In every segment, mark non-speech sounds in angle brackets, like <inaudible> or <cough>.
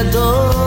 adore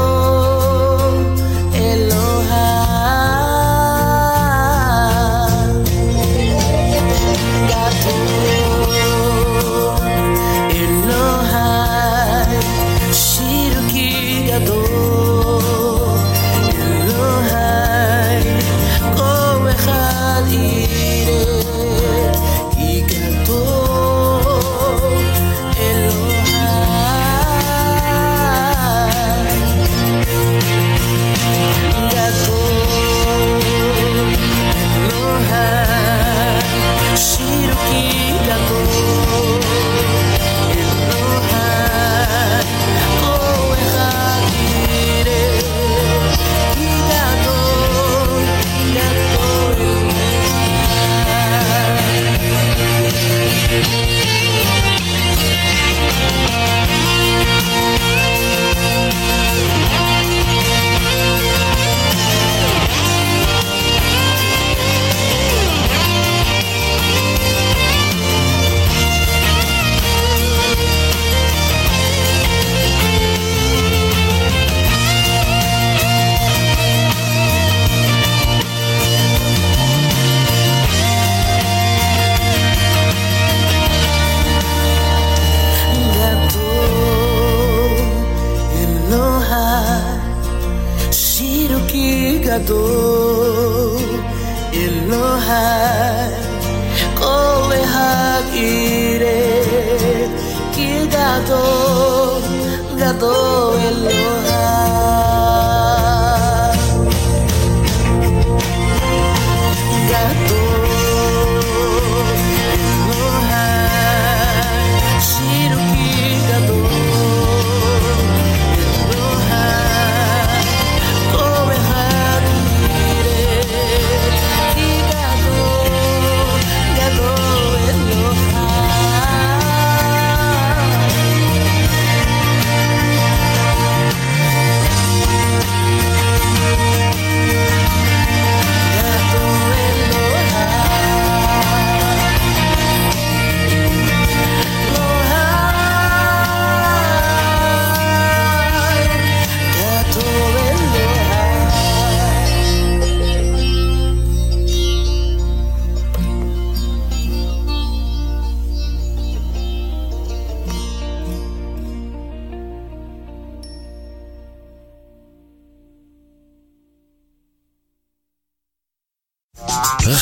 lugar gato, gato.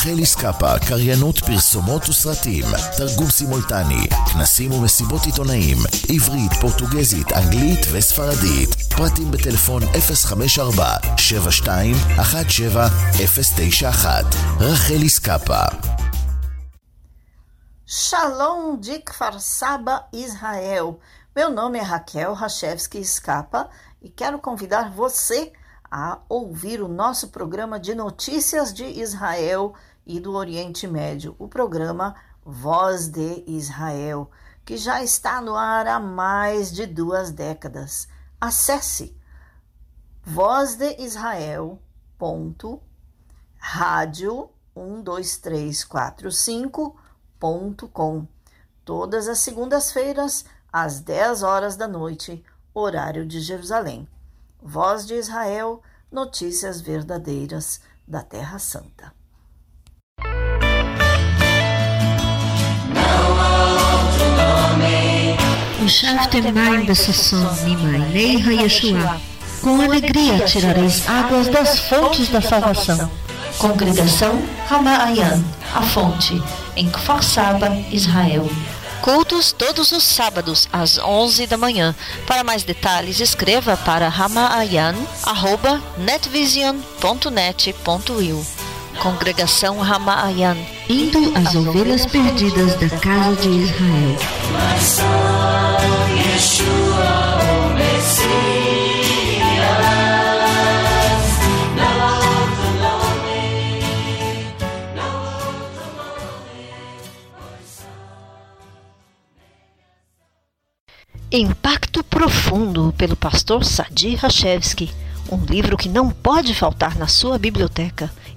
רחל איסקפה, קריינות פרסומות וסרטים, תרגום סימולטני, כנסים ומסיבות עיתונאים, עברית, פורטוגזית, אנגלית וספרדית. פרטים בטלפון 054-7217-091. רחל איסקפה. Shalom de Kfar Saba, Israel. Meu nome é Raquel Rachevski Escapa e quero convidar você a ouvir o nosso programa de notícias de Israel e do Oriente Médio, o programa Voz de Israel, que já está no ar há mais de duas décadas. Acesse vozdeisrael.radio12345.com todas as segundas-feiras às 10 horas da noite, horário de Jerusalém. Voz de Israel, notícias verdadeiras da Terra Santa. Ushaftem besasson mimainei ha Com alegria tirareis águas das fontes da salvação. Congregação Ramaayan, a fonte, em Kfar Saba, Israel. Cultos todos os sábados às 11 da manhã. Para mais detalhes, escreva para ramaayan@netvision.net.il. Congregação Ramaayan, indo às ovelhas perdidas da casa de Israel. Impacto Profundo, pelo pastor Sadi Rachevski. Um livro que não pode faltar na sua biblioteca.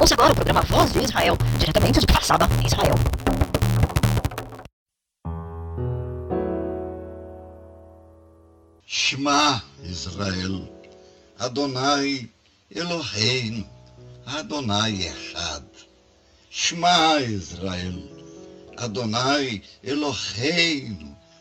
Ouça agora o programa Voz de Israel, diretamente de Passada, Israel. Shema Israel, Adonai Eloheinu, Adonai Echad. Shema Israel, Adonai Eloheinu,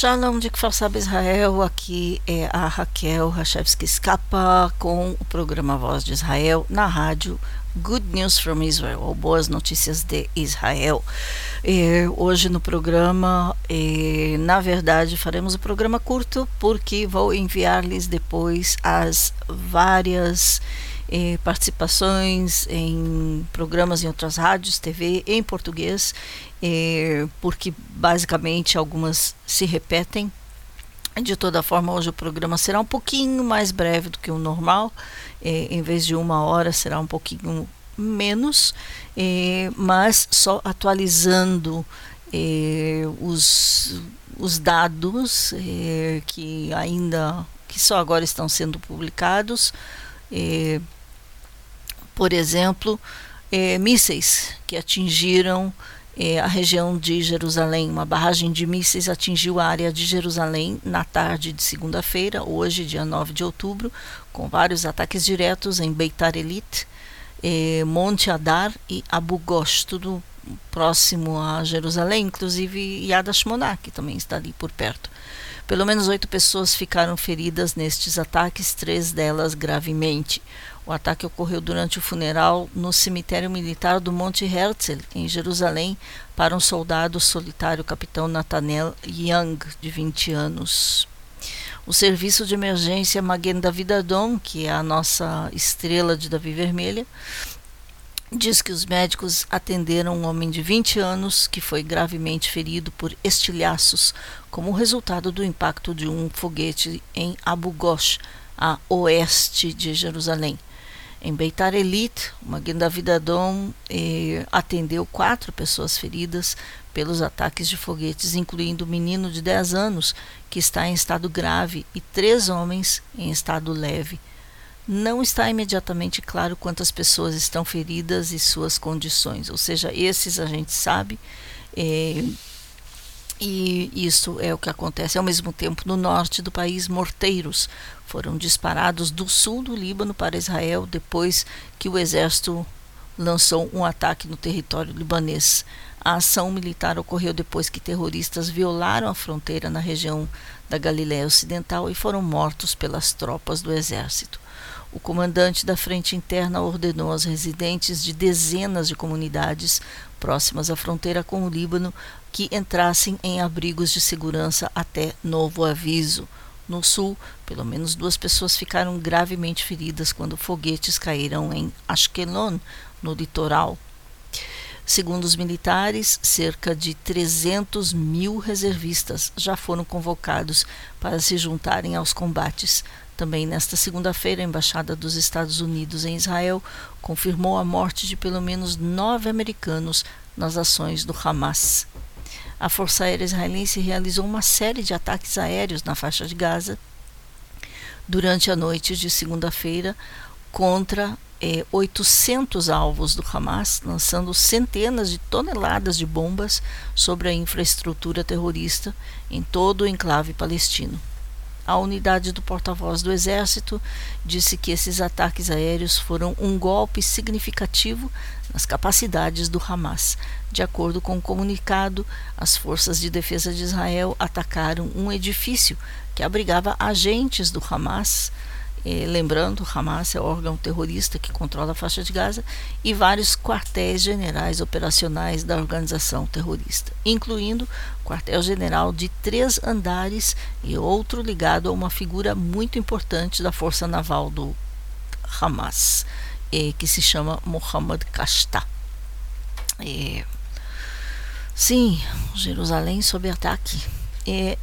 Shalom de Kfar Israel, aqui é a Raquel Rachevski Skapa com o programa Voz de Israel na rádio Good News from Israel, ou Boas Notícias de Israel. E hoje no programa, e, na verdade, faremos o programa curto porque vou enviar-lhes depois as várias eh, participações em programas em outras rádios, TV em português, eh, porque basicamente algumas se repetem. De toda forma, hoje o programa será um pouquinho mais breve do que o normal, eh, em vez de uma hora, será um pouquinho menos, eh, mas só atualizando eh, os, os dados eh, que ainda que só agora estão sendo publicados por exemplo, é, mísseis que atingiram é, a região de Jerusalém. Uma barragem de mísseis atingiu a área de Jerusalém na tarde de segunda-feira, hoje, dia 9 de outubro, com vários ataques diretos em Beitar Elit, é, Monte Adar e Abu Ghosh, tudo próximo a Jerusalém, inclusive Yad Ashmonah, que também está ali por perto. Pelo menos oito pessoas ficaram feridas nestes ataques, três delas gravemente. O ataque ocorreu durante o funeral no cemitério militar do Monte Herzl, em Jerusalém, para um soldado solitário, capitão Nathaniel Young, de 20 anos. O serviço de emergência Maguen David Adom, que é a nossa estrela de Davi Vermelha, diz que os médicos atenderam um homem de 20 anos que foi gravemente ferido por estilhaços como resultado do impacto de um foguete em Abu Ghosh, a oeste de Jerusalém. Em Beitar Elit, uma Davidadom eh, atendeu quatro pessoas feridas pelos ataques de foguetes, incluindo um menino de 10 anos que está em estado grave e três homens em estado leve. Não está imediatamente claro quantas pessoas estão feridas e suas condições, ou seja, esses a gente sabe. Eh, e isso é o que acontece ao mesmo tempo no norte do país. Morteiros foram disparados do sul do Líbano para Israel depois que o exército lançou um ataque no território libanês. A ação militar ocorreu depois que terroristas violaram a fronteira na região da Galiléia Ocidental e foram mortos pelas tropas do exército. O comandante da Frente Interna ordenou aos residentes de dezenas de comunidades próximas à fronteira com o Líbano que entrassem em abrigos de segurança até novo aviso. No sul, pelo menos duas pessoas ficaram gravemente feridas quando foguetes caíram em Ashkelon, no litoral. Segundo os militares, cerca de 300 mil reservistas já foram convocados para se juntarem aos combates. Também nesta segunda-feira, a Embaixada dos Estados Unidos em Israel confirmou a morte de pelo menos nove americanos nas ações do Hamas. A Força Aérea Israelense realizou uma série de ataques aéreos na faixa de Gaza durante a noite de segunda-feira contra é, 800 alvos do Hamas, lançando centenas de toneladas de bombas sobre a infraestrutura terrorista em todo o enclave palestino. A unidade do porta-voz do Exército disse que esses ataques aéreos foram um golpe significativo nas capacidades do Hamas. De acordo com o comunicado, as forças de defesa de Israel atacaram um edifício que abrigava agentes do Hamas eh, lembrando, Hamas é órgão terrorista que controla a faixa de Gaza e vários quartéis generais operacionais da organização terrorista, incluindo quartel-general de três andares e outro ligado a uma figura muito importante da força naval do Hamas, eh, que se chama Mohammad Kashta. Eh, sim, Jerusalém sob ataque.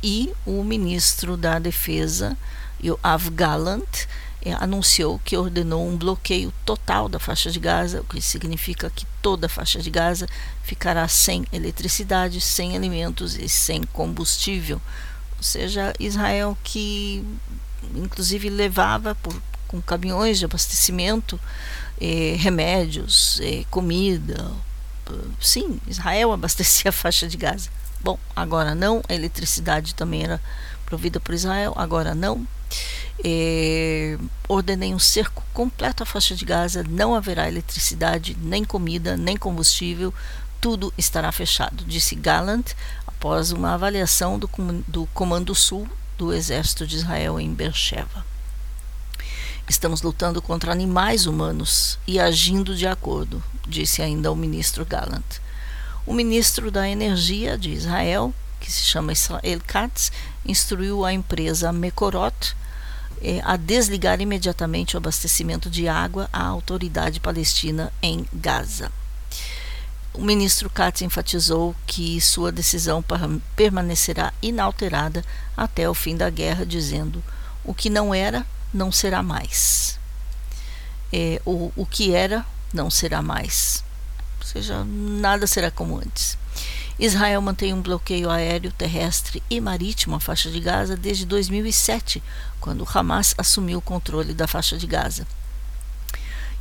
E o ministro da Defesa Yoav Gallant é, anunciou que ordenou um bloqueio total da faixa de Gaza, o que significa que toda a faixa de Gaza ficará sem eletricidade, sem alimentos e sem combustível. Ou seja, Israel que inclusive levava por, com caminhões de abastecimento eh, remédios, eh, comida. Sim, Israel <laughs> abastecia a faixa de Gaza. Bom, agora não, a eletricidade também era provida por Israel, agora não. É, ordenei um cerco completo à faixa de Gaza, não haverá eletricidade, nem comida, nem combustível, tudo estará fechado, disse Gallant após uma avaliação do, do Comando Sul do Exército de Israel em Beersheba. Estamos lutando contra animais humanos e agindo de acordo, disse ainda o ministro Gallant. O ministro da Energia de Israel, que se chama Israel Katz, instruiu a empresa Mekorot eh, a desligar imediatamente o abastecimento de água à autoridade palestina em Gaza. O ministro Katz enfatizou que sua decisão permanecerá inalterada até o fim da guerra, dizendo: o que não era, não será mais. É, o, o que era, não será mais. Ou seja, nada será como antes. Israel mantém um bloqueio aéreo, terrestre e marítimo à faixa de Gaza desde 2007, quando Hamas assumiu o controle da faixa de Gaza.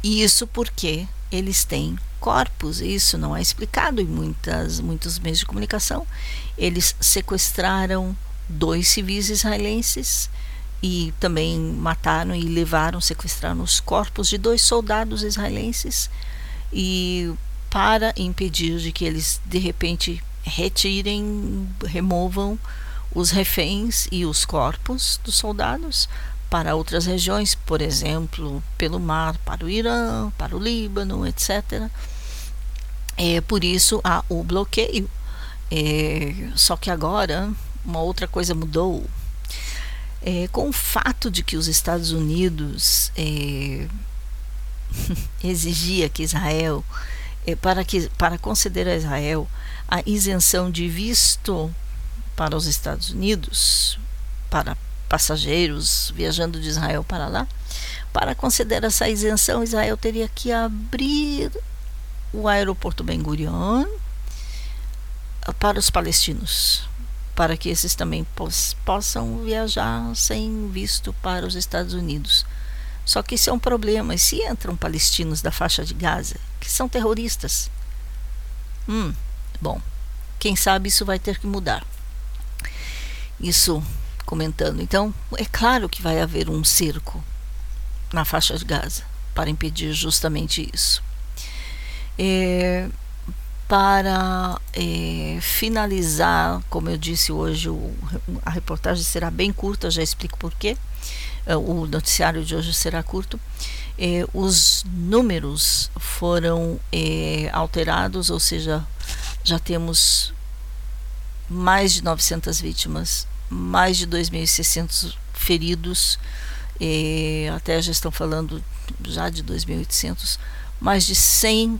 E isso porque eles têm corpos, isso não é explicado em muitas, muitos meios de comunicação. Eles sequestraram dois civis israelenses e também mataram e levaram, sequestraram os corpos de dois soldados israelenses e para impedir de que eles de repente retirem, removam os reféns e os corpos dos soldados para outras regiões, por exemplo, pelo mar para o Irã, para o Líbano, etc. É, por isso há o bloqueio. É, só que agora uma outra coisa mudou. É, com o fato de que os Estados Unidos é, <laughs> exigia que Israel, para, que, para conceder a Israel a isenção de visto para os Estados Unidos, para passageiros viajando de Israel para lá, para conceder essa isenção, Israel teria que abrir o aeroporto Ben Gurion para os palestinos, para que esses também possam viajar sem visto para os Estados Unidos. Só que isso é um problema. E se entram palestinos da faixa de Gaza, que são terroristas? Hum, bom, quem sabe isso vai ter que mudar. Isso comentando. Então, é claro que vai haver um cerco na faixa de Gaza para impedir justamente isso. É, para é, finalizar, como eu disse hoje, o, a reportagem será bem curta, já explico porquê. É, o noticiário de hoje será curto. É, os números foram é, alterados, ou seja, já temos mais de 900 vítimas, mais de 2.600 feridos, até já estão falando já de 2.800 mais de 100,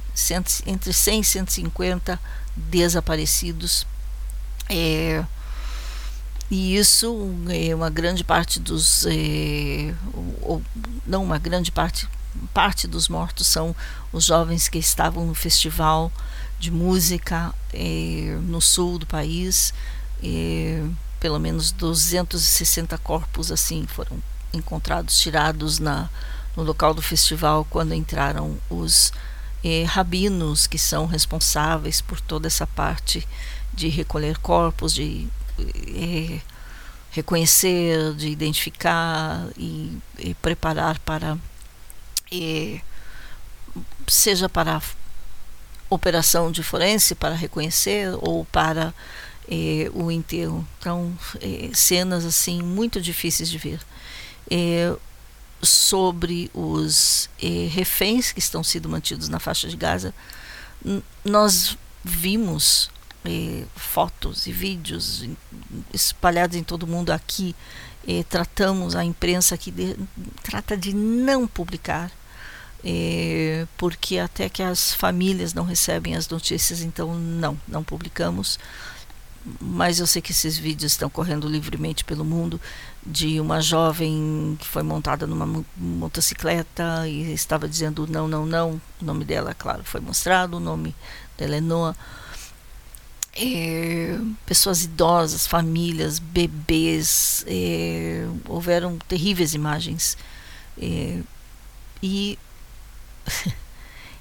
entre 100 e 150 desaparecidos. É, e isso é uma grande parte dos é, ou, não uma grande parte parte dos mortos são os jovens que estavam no festival de música é, no sul do país pelo menos 260 corpos assim foram encontrados tirados na no local do festival quando entraram os eh, rabinos que são responsáveis por toda essa parte de recolher corpos, de eh, reconhecer, de identificar e, e preparar para eh, seja para operação de forense para reconhecer ou para eh, o enterro. Então, eh, cenas assim muito difíceis de ver. Eh, sobre os eh, reféns que estão sendo mantidos na faixa de Gaza, nós vimos eh, fotos e vídeos espalhados em todo mundo aqui. Eh, tratamos a imprensa que de, trata de não publicar, eh, porque até que as famílias não recebem as notícias, então não, não publicamos mas eu sei que esses vídeos estão correndo livremente pelo mundo de uma jovem que foi montada numa motocicleta e estava dizendo não, não, não. O nome dela, claro, foi mostrado, o nome dela é Noah. É, pessoas idosas, famílias, bebês, é, houveram terríveis imagens. É, e <laughs>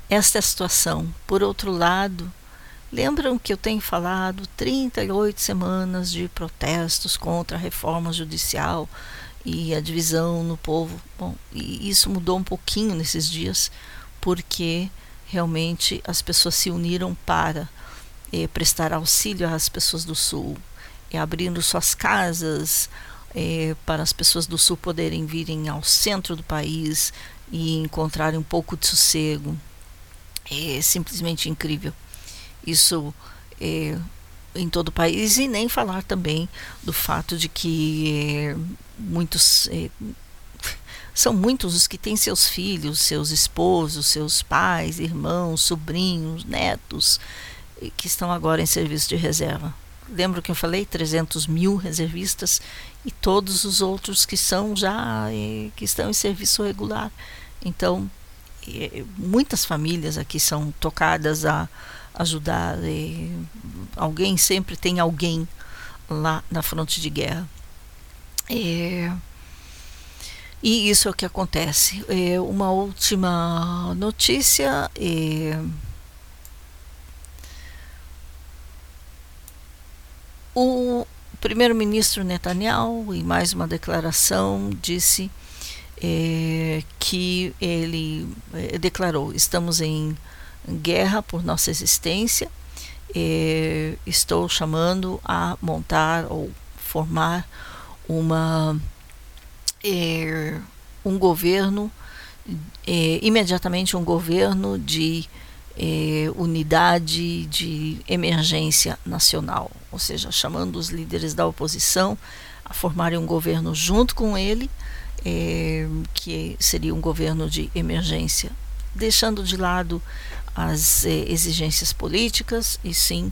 esta é a situação. Por outro lado, Lembram que eu tenho falado 38 semanas de protestos contra a reforma judicial e a divisão no povo? Bom, e isso mudou um pouquinho nesses dias, porque realmente as pessoas se uniram para eh, prestar auxílio às pessoas do Sul, eh, abrindo suas casas eh, para as pessoas do Sul poderem virem ao centro do país e encontrarem um pouco de sossego. É simplesmente incrível isso é, em todo o país e nem falar também do fato de que é, muitos é, <laughs> são muitos os que têm seus filhos, seus esposos, seus pais, irmãos, sobrinhos, netos que estão agora em serviço de reserva. Lembro que eu falei 300 mil reservistas e todos os outros que são já que estão em serviço regular. Então, muitas famílias aqui são tocadas a ajudar. Alguém sempre tem alguém lá na fronte de guerra. E isso é o que acontece. Uma última notícia. O primeiro-ministro Netanyahu, em mais uma declaração, disse é, que ele é, declarou: estamos em guerra por nossa existência. Eh, estou chamando a montar ou formar uma é, um governo, é, imediatamente um governo de é, unidade de emergência nacional, ou seja, chamando os líderes da oposição a formarem um governo junto com ele, é, que seria um governo de emergência, deixando de lado as é, exigências políticas e sim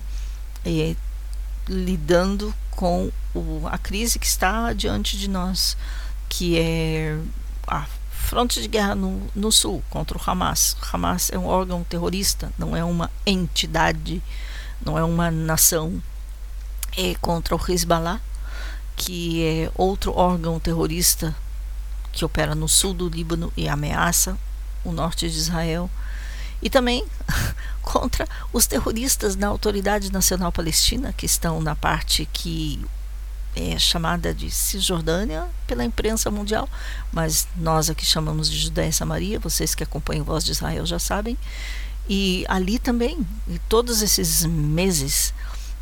lidando com o, a crise que está diante de nós, que é a fronte de guerra no, no sul contra o Hamas. O Hamas é um órgão terrorista, não é uma entidade, não é uma nação. É contra o Hezbollah, que é outro órgão terrorista que opera no sul do Líbano e ameaça o norte de Israel. E também <laughs> contra os terroristas da Autoridade Nacional Palestina, que estão na parte que é chamada de Cisjordânia pela imprensa mundial, mas nós aqui chamamos de Judéia e Samaria, vocês que acompanham Voz de Israel já sabem. E ali também, todos esses meses,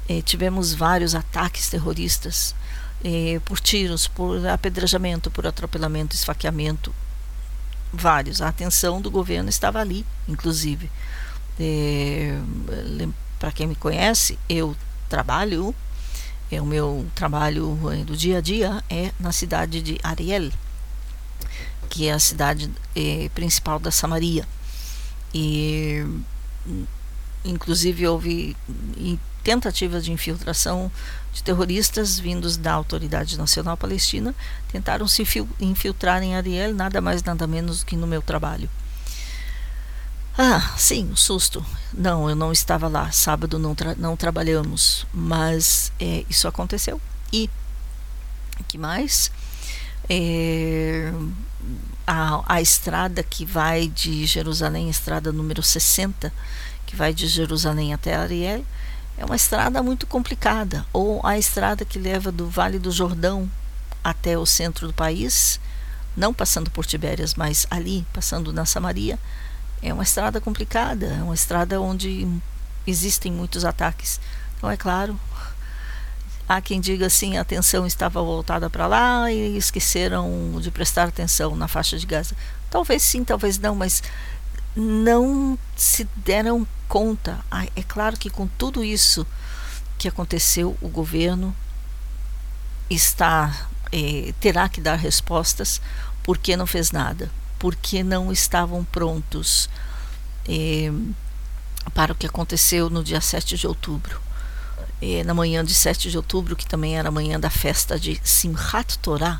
eh, tivemos vários ataques terroristas eh, por tiros, por apedrejamento, por atropelamento, esfaqueamento, vários. A atenção do governo estava ali, inclusive. Eh, Para quem me conhece, eu trabalho é, o meu trabalho é, do dia a dia é na cidade de Ariel, que é a cidade é, principal da Samaria. E inclusive houve tentativas de infiltração de terroristas vindos da Autoridade Nacional Palestina, tentaram se infiltrar em Ariel, nada mais nada menos que no meu trabalho. Ah, sim, um susto. Não, eu não estava lá. Sábado não, tra não trabalhamos, mas é, isso aconteceu. E que mais? É, a, a estrada que vai de Jerusalém, estrada número 60, que vai de Jerusalém até Ariel, é uma estrada muito complicada. Ou a estrada que leva do Vale do Jordão até o centro do país, não passando por Tibérias, mas ali, passando na Samaria é uma estrada complicada, é uma estrada onde existem muitos ataques. Então, é claro, há quem diga assim: a atenção estava voltada para lá e esqueceram de prestar atenção na faixa de Gaza. Talvez sim, talvez não, mas não se deram conta. É claro que com tudo isso que aconteceu, o governo está eh, terá que dar respostas porque não fez nada porque não estavam prontos eh, para o que aconteceu no dia 7 de outubro. Eh, na manhã de 7 de outubro, que também era a manhã da festa de Simchat Torah,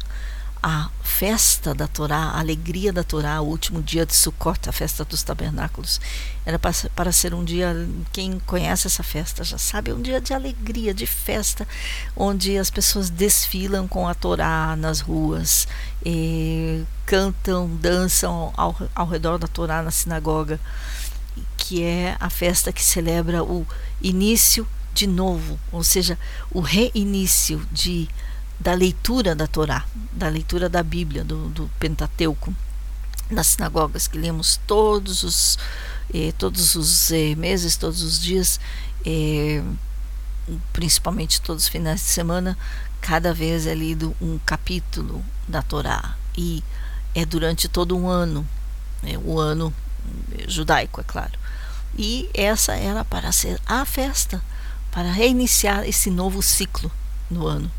a festa da Torá, a alegria da Torá, o último dia de Sukkot, a festa dos tabernáculos. Era para, para ser um dia, quem conhece essa festa já sabe, é um dia de alegria, de festa, onde as pessoas desfilam com a Torá nas ruas, cantam, dançam ao, ao redor da Torá na sinagoga, que é a festa que celebra o início de novo, ou seja, o reinício de da leitura da Torá, da leitura da Bíblia, do, do Pentateuco, nas sinagogas que lemos todos os eh, todos os eh, meses, todos os dias, eh, principalmente todos os finais de semana, cada vez é lido um capítulo da Torá e é durante todo um ano, né, o ano judaico, é claro. E essa era para ser a festa, para reiniciar esse novo ciclo no ano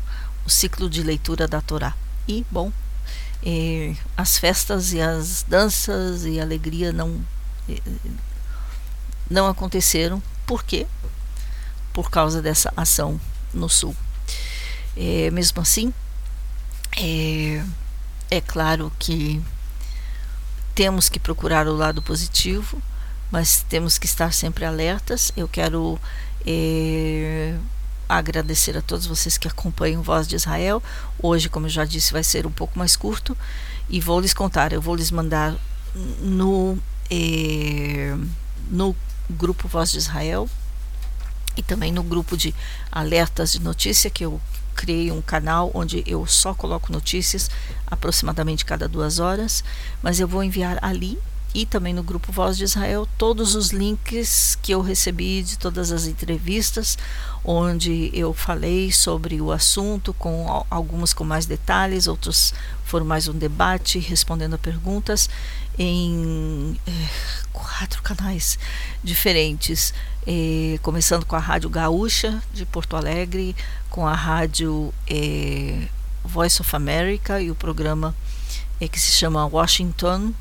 o ciclo de leitura da Torá. E, bom, eh, as festas e as danças e alegria não, eh, não aconteceram. Por quê? Por causa dessa ação no Sul. Eh, mesmo assim, é claro que temos que procurar o lado positivo, mas temos que estar sempre alertas. Eu quero agradecer a todos vocês que acompanham Voz de Israel. Hoje, como eu já disse, vai ser um pouco mais curto e vou lhes contar. Eu vou lhes mandar no eh, no grupo Voz de Israel e também no grupo de alertas de notícia que eu criei um canal onde eu só coloco notícias aproximadamente cada duas horas, mas eu vou enviar ali e também no grupo Voz de Israel todos os links que eu recebi de todas as entrevistas onde eu falei sobre o assunto com algumas com mais detalhes, outros foram mais um debate respondendo a perguntas em é, quatro canais diferentes, é, começando com a Rádio Gaúcha de Porto Alegre, com a Rádio é, Voice of America e o programa que se chama Washington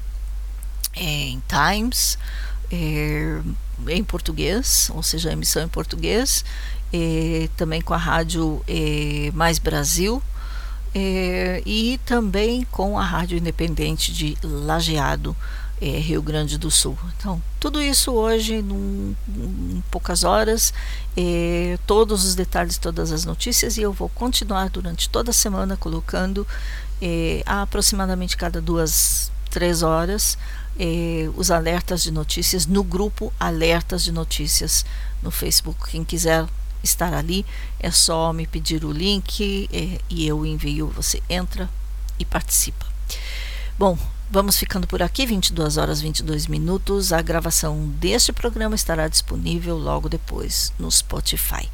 em Times, em português, ou seja, a emissão em português, também com a Rádio Mais Brasil, é, e também com a Rádio Independente de Lajeado, é, Rio Grande do Sul. Então, tudo isso hoje, num, em poucas horas, é, todos os detalhes, todas as notícias, e eu vou continuar durante toda a semana colocando é, aproximadamente cada duas, três horas é, os alertas de notícias no grupo Alertas de Notícias no Facebook. Quem quiser estar ali, é só me pedir o link é, e eu envio. Você entra e participa. Bom, vamos ficando por aqui, 22 horas 22 minutos. A gravação deste programa estará disponível logo depois no Spotify.